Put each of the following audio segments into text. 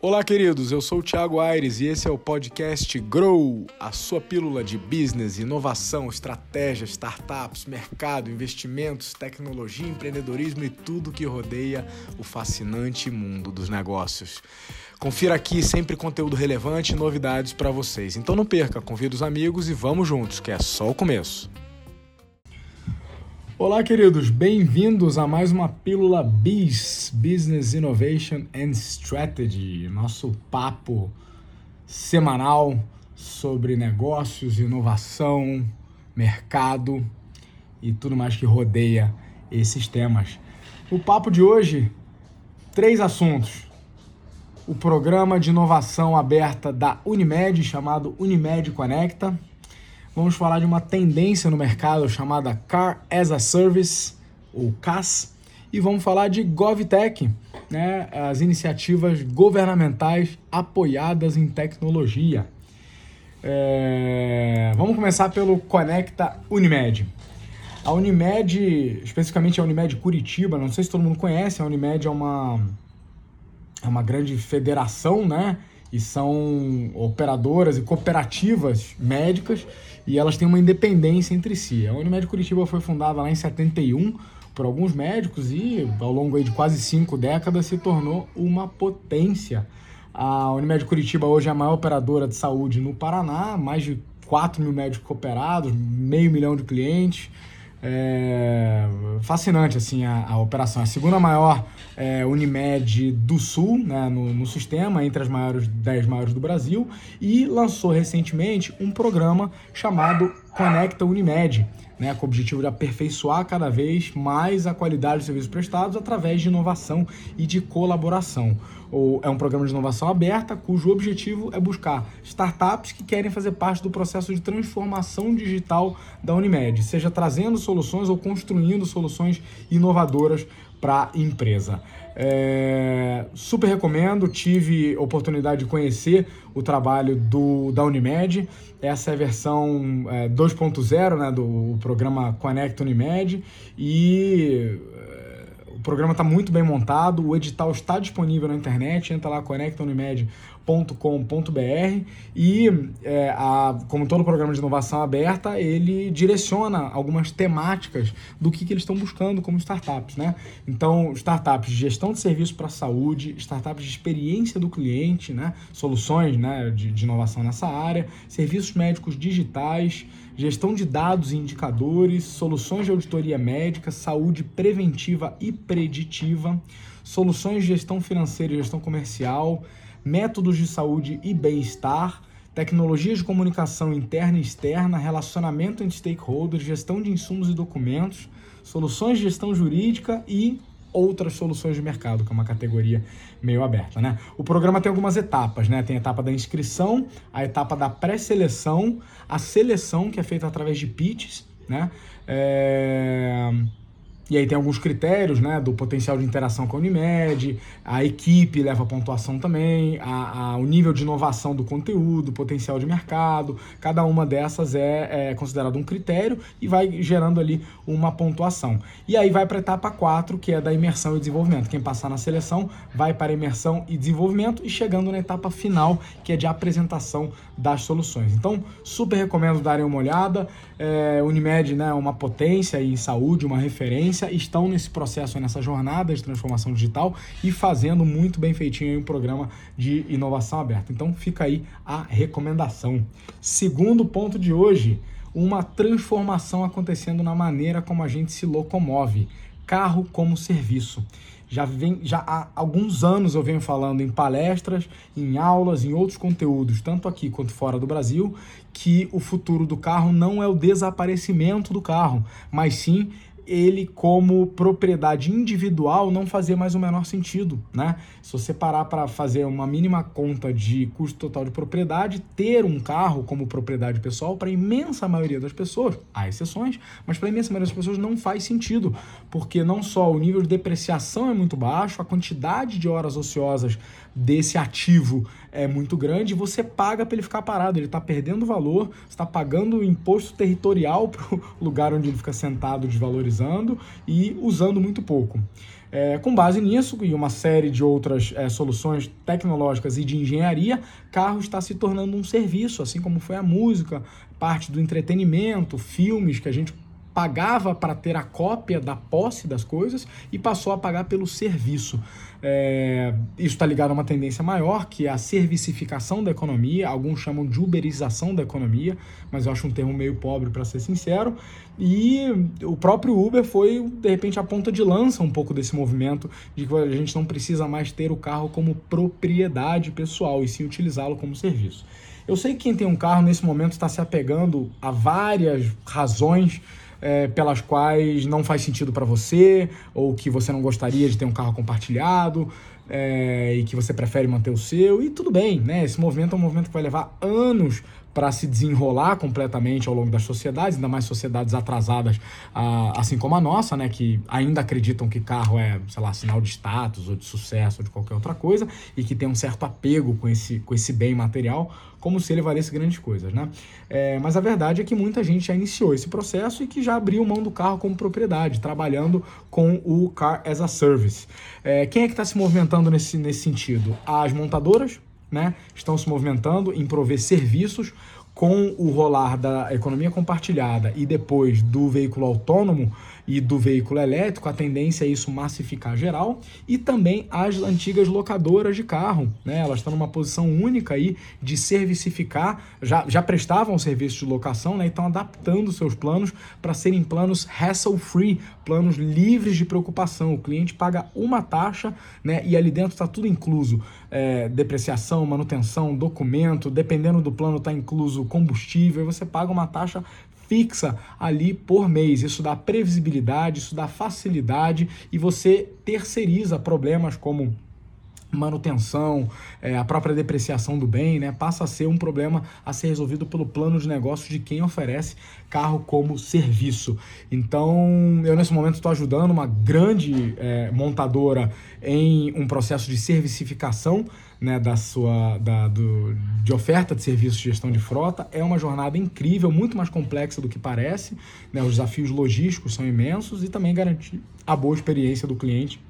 Olá, queridos. Eu sou o Thiago Aires e esse é o podcast Grow, a sua pílula de business, inovação, estratégia, startups, mercado, investimentos, tecnologia, empreendedorismo e tudo que rodeia o fascinante mundo dos negócios. Confira aqui sempre conteúdo relevante e novidades para vocês. Então não perca, convida os amigos e vamos juntos, que é só o começo. Olá, queridos, bem-vindos a mais uma pílula BIS, Business Innovation and Strategy, nosso papo semanal sobre negócios, inovação, mercado e tudo mais que rodeia esses temas. O papo de hoje, três assuntos. O programa de inovação aberta da Unimed, chamado Unimed Conecta vamos falar de uma tendência no mercado chamada Car as a Service, ou CAS, e vamos falar de GovTech, né, as iniciativas governamentais apoiadas em tecnologia. É... Vamos começar pelo Conecta Unimed. A Unimed, especificamente a Unimed Curitiba, não sei se todo mundo conhece, a Unimed é uma, é uma grande federação, né? E são operadoras e cooperativas médicas e elas têm uma independência entre si. A Unimed Curitiba foi fundada lá em 71 por alguns médicos e ao longo de quase cinco décadas se tornou uma potência. A Unimed Curitiba hoje é a maior operadora de saúde no Paraná, mais de 4 mil médicos cooperados, meio milhão de clientes, é, fascinante assim a, a, operação. A segunda maior é, Unimed do Sul né, no, no, sistema, entre as maiores 10 maiores do Brasil, e lançou recentemente um programa chamado Conecta Unimed, né, com o objetivo de aperfeiçoar cada vez mais a qualidade dos serviços prestados através de inovação e de colaboração. Ou é um programa de inovação aberta cujo objetivo é buscar startups que querem fazer parte do processo de transformação digital da Unimed, seja trazendo soluções ou construindo soluções inovadoras para a empresa. É, super recomendo, tive oportunidade de conhecer o trabalho do, da Unimed. Essa é a versão é, 2.0 né, do programa Connect Unimed e o programa está muito bem montado, o edital está disponível na internet, entra lá conectaunimed.com.br e, é, a, como todo programa de inovação aberta, ele direciona algumas temáticas do que, que eles estão buscando como startups. Né? Então, startups de gestão de serviço para a saúde, startups de experiência do cliente, né? soluções né, de, de inovação nessa área, serviços médicos digitais, gestão de dados e indicadores, soluções de auditoria médica, saúde preventiva e preditiva, soluções de gestão financeira e gestão comercial, métodos de saúde e bem-estar, tecnologias de comunicação interna e externa, relacionamento entre stakeholders, gestão de insumos e documentos, soluções de gestão jurídica e outras soluções de mercado, que é uma categoria meio aberta, né? O programa tem algumas etapas, né? Tem a etapa da inscrição, a etapa da pré-seleção, a seleção, que é feita através de pitches, né? É... E aí tem alguns critérios, né, do potencial de interação com a Unimed, a equipe leva pontuação também, a, a, o nível de inovação do conteúdo, potencial de mercado, cada uma dessas é, é considerado um critério e vai gerando ali uma pontuação. E aí vai para a etapa 4, que é da imersão e desenvolvimento. Quem passar na seleção vai para imersão e desenvolvimento e chegando na etapa final, que é de apresentação das soluções. Então, super recomendo darem uma olhada. É, Unimed, né, uma potência em saúde, uma referência estão nesse processo, nessa jornada de transformação digital e fazendo muito bem feitinho um programa de inovação aberta. Então fica aí a recomendação. Segundo ponto de hoje, uma transformação acontecendo na maneira como a gente se locomove. Carro como serviço já vem já há alguns anos eu venho falando em palestras, em aulas, em outros conteúdos, tanto aqui quanto fora do Brasil, que o futuro do carro não é o desaparecimento do carro, mas sim ele como propriedade individual não fazia mais o menor sentido, né? Se você parar para fazer uma mínima conta de custo total de propriedade, ter um carro como propriedade pessoal para a imensa maioria das pessoas, há exceções, mas para a imensa maioria das pessoas não faz sentido, porque não só o nível de depreciação é muito baixo, a quantidade de horas ociosas desse ativo é muito grande, você paga para ele ficar parado, ele está perdendo valor, está pagando imposto territorial para o lugar onde ele fica sentado desvalorizado utilizando e usando muito pouco. É, com base nisso e uma série de outras é, soluções tecnológicas e de engenharia, carro está se tornando um serviço, assim como foi a música, parte do entretenimento, filmes que a gente pagava para ter a cópia da posse das coisas e passou a pagar pelo serviço. É, isso está ligado a uma tendência maior, que é a servicificação da economia, alguns chamam de uberização da economia, mas eu acho um termo meio pobre para ser sincero. E o próprio Uber foi, de repente, a ponta de lança um pouco desse movimento de que a gente não precisa mais ter o carro como propriedade pessoal e sim utilizá-lo como serviço. Eu sei que quem tem um carro nesse momento está se apegando a várias razões é, pelas quais não faz sentido para você, ou que você não gostaria de ter um carro compartilhado, é, e que você prefere manter o seu, e tudo bem, né? Esse movimento é um movimento que vai levar anos para se desenrolar completamente ao longo das sociedades, ainda mais sociedades atrasadas, assim como a nossa, né, que ainda acreditam que carro é, sei lá, sinal de status ou de sucesso ou de qualquer outra coisa e que tem um certo apego com esse, com esse bem material, como se ele valesse grandes coisas, né? É, mas a verdade é que muita gente já iniciou esse processo e que já abriu mão do carro como propriedade, trabalhando com o Car as a Service. É, quem é que está se movimentando nesse, nesse sentido? As montadoras, né, estão se movimentando em prover serviços com o rolar da economia compartilhada e depois do veículo autônomo e do veículo elétrico, a tendência é isso massificar geral, e também as antigas locadoras de carro, né? Elas estão numa posição única aí de servicificar, já, já prestavam serviço de locação, né? E estão adaptando seus planos para serem planos hassle-free, planos livres de preocupação. O cliente paga uma taxa, né? E ali dentro está tudo incluso. É, depreciação, manutenção, documento, dependendo do plano está incluso combustível, você paga uma taxa fixa ali por mês. Isso dá previsibilidade, isso dá facilidade e você terceiriza problemas como manutenção, é, a própria depreciação do bem, né, passa a ser um problema a ser resolvido pelo plano de negócio de quem oferece carro como serviço. Então, eu nesse momento estou ajudando uma grande é, montadora em um processo de servicificação né, da sua da, do, de oferta de serviços de gestão de frota. É uma jornada incrível, muito mais complexa do que parece. Né, os desafios logísticos são imensos e também garantir a boa experiência do cliente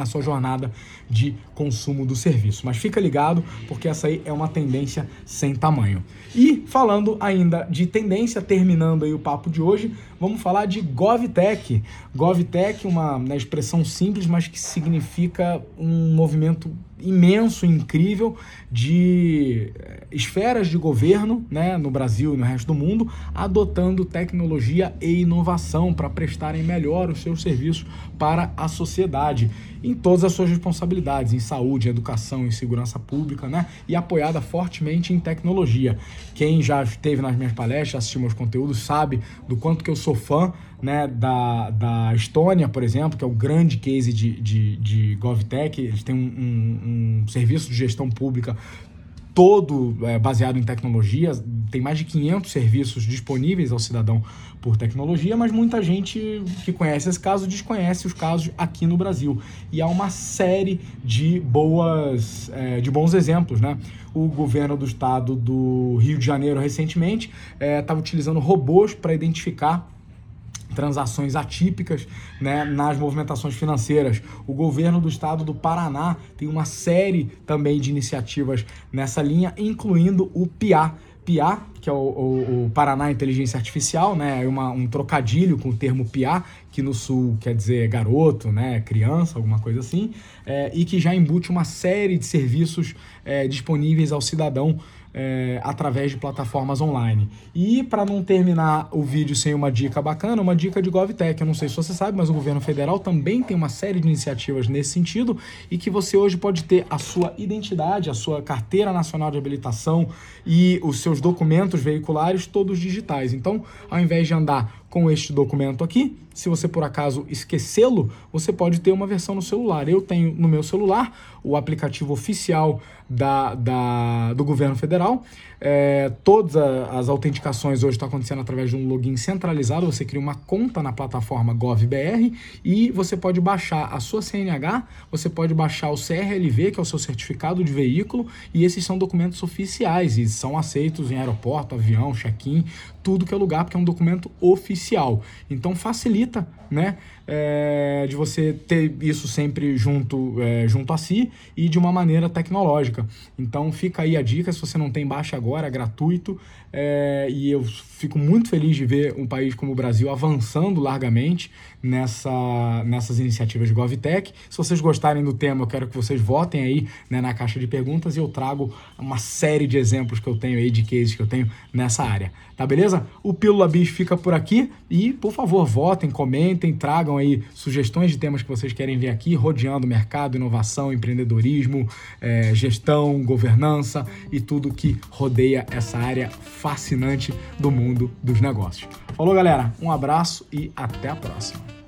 na sua jornada de consumo do serviço. Mas fica ligado, porque essa aí é uma tendência sem tamanho. E falando ainda de tendência, terminando aí o papo de hoje, vamos falar de GovTech. GovTech, uma né, expressão simples, mas que significa um movimento imenso, incrível de eh, esferas de governo, né, no Brasil e no resto do mundo, adotando tecnologia e inovação para prestarem melhor os seus serviços para a sociedade em todas as suas responsabilidades, em saúde, educação, em segurança pública, né, e apoiada fortemente em tecnologia. Quem já esteve nas minhas palestras, assistiu meus conteúdos, sabe do quanto que eu sou fã né, da, da Estônia, por exemplo, que é o grande case de, de, de GovTech. Eles têm um, um, um serviço de gestão pública todo é, baseado em tecnologia, tem mais de 500 serviços disponíveis ao cidadão por tecnologia, mas muita gente que conhece esse caso desconhece os casos aqui no Brasil. E há uma série de boas, é, de bons exemplos, né? O governo do estado do Rio de Janeiro recentemente estava é, utilizando robôs para identificar transações atípicas né, nas movimentações financeiras. O governo do estado do Paraná tem uma série também de iniciativas nessa linha, incluindo o PIA. PIA, que é o, o, o Paraná Inteligência Artificial, né, é uma, um trocadilho com o termo PIA, que no sul quer dizer garoto, né, criança, alguma coisa assim, é, e que já embute uma série de serviços é, disponíveis ao cidadão é, através de plataformas online. E para não terminar o vídeo sem uma dica bacana, uma dica de GovTech. Eu não sei se você sabe, mas o governo federal também tem uma série de iniciativas nesse sentido e que você hoje pode ter a sua identidade, a sua carteira nacional de habilitação e os seus documentos veiculares todos digitais. Então, ao invés de andar com este documento aqui. Se você por acaso esquecê-lo, você pode ter uma versão no celular. Eu tenho no meu celular o aplicativo oficial da, da do governo federal. É, todas as autenticações hoje estão acontecendo através de um login centralizado. Você cria uma conta na plataforma GovBR e você pode baixar a sua CNH, você pode baixar o CRLV, que é o seu certificado de veículo, e esses são documentos oficiais e são aceitos em aeroporto, avião, check-in, tudo que é lugar, porque é um documento oficial oficial. Então facilita, né? É, de você ter isso sempre junto, é, junto a si e de uma maneira tecnológica. Então fica aí a dica, se você não tem, baixa agora, é gratuito. É, e eu fico muito feliz de ver um país como o Brasil avançando largamente nessa, nessas iniciativas de GovTech. Se vocês gostarem do tema, eu quero que vocês votem aí né, na caixa de perguntas e eu trago uma série de exemplos que eu tenho aí, de cases que eu tenho nessa área. Tá beleza? O Pílula Bis fica por aqui e, por favor, votem, comentem, tragam aí sugestões de temas que vocês querem ver aqui, rodeando mercado, inovação, empreendedorismo, é, gestão, governança e tudo que rodeia essa área fascinante do mundo dos negócios. Falou, galera. Um abraço e até a próxima.